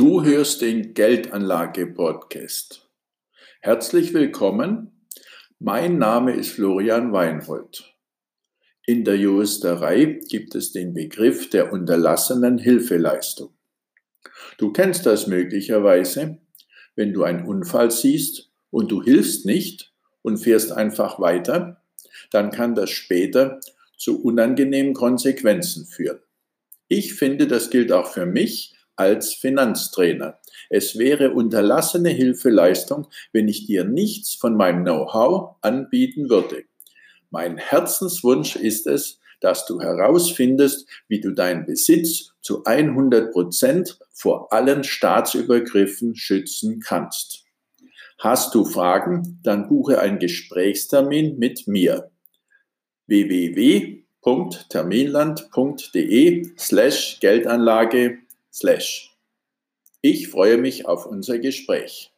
Du hörst den Geldanlage-Podcast. Herzlich willkommen. Mein Name ist Florian Weinhold. In der Juristerei gibt es den Begriff der unterlassenen Hilfeleistung. Du kennst das möglicherweise, wenn du einen Unfall siehst und du hilfst nicht und fährst einfach weiter, dann kann das später zu unangenehmen Konsequenzen führen. Ich finde, das gilt auch für mich als Finanztrainer. Es wäre unterlassene Hilfeleistung, wenn ich dir nichts von meinem Know-how anbieten würde. Mein Herzenswunsch ist es, dass du herausfindest, wie du deinen Besitz zu 100 Prozent vor allen Staatsübergriffen schützen kannst. Hast du Fragen, dann buche einen Gesprächstermin mit mir. www.terminland.de slash Geldanlage slash. Ich freue mich auf unser Gespräch.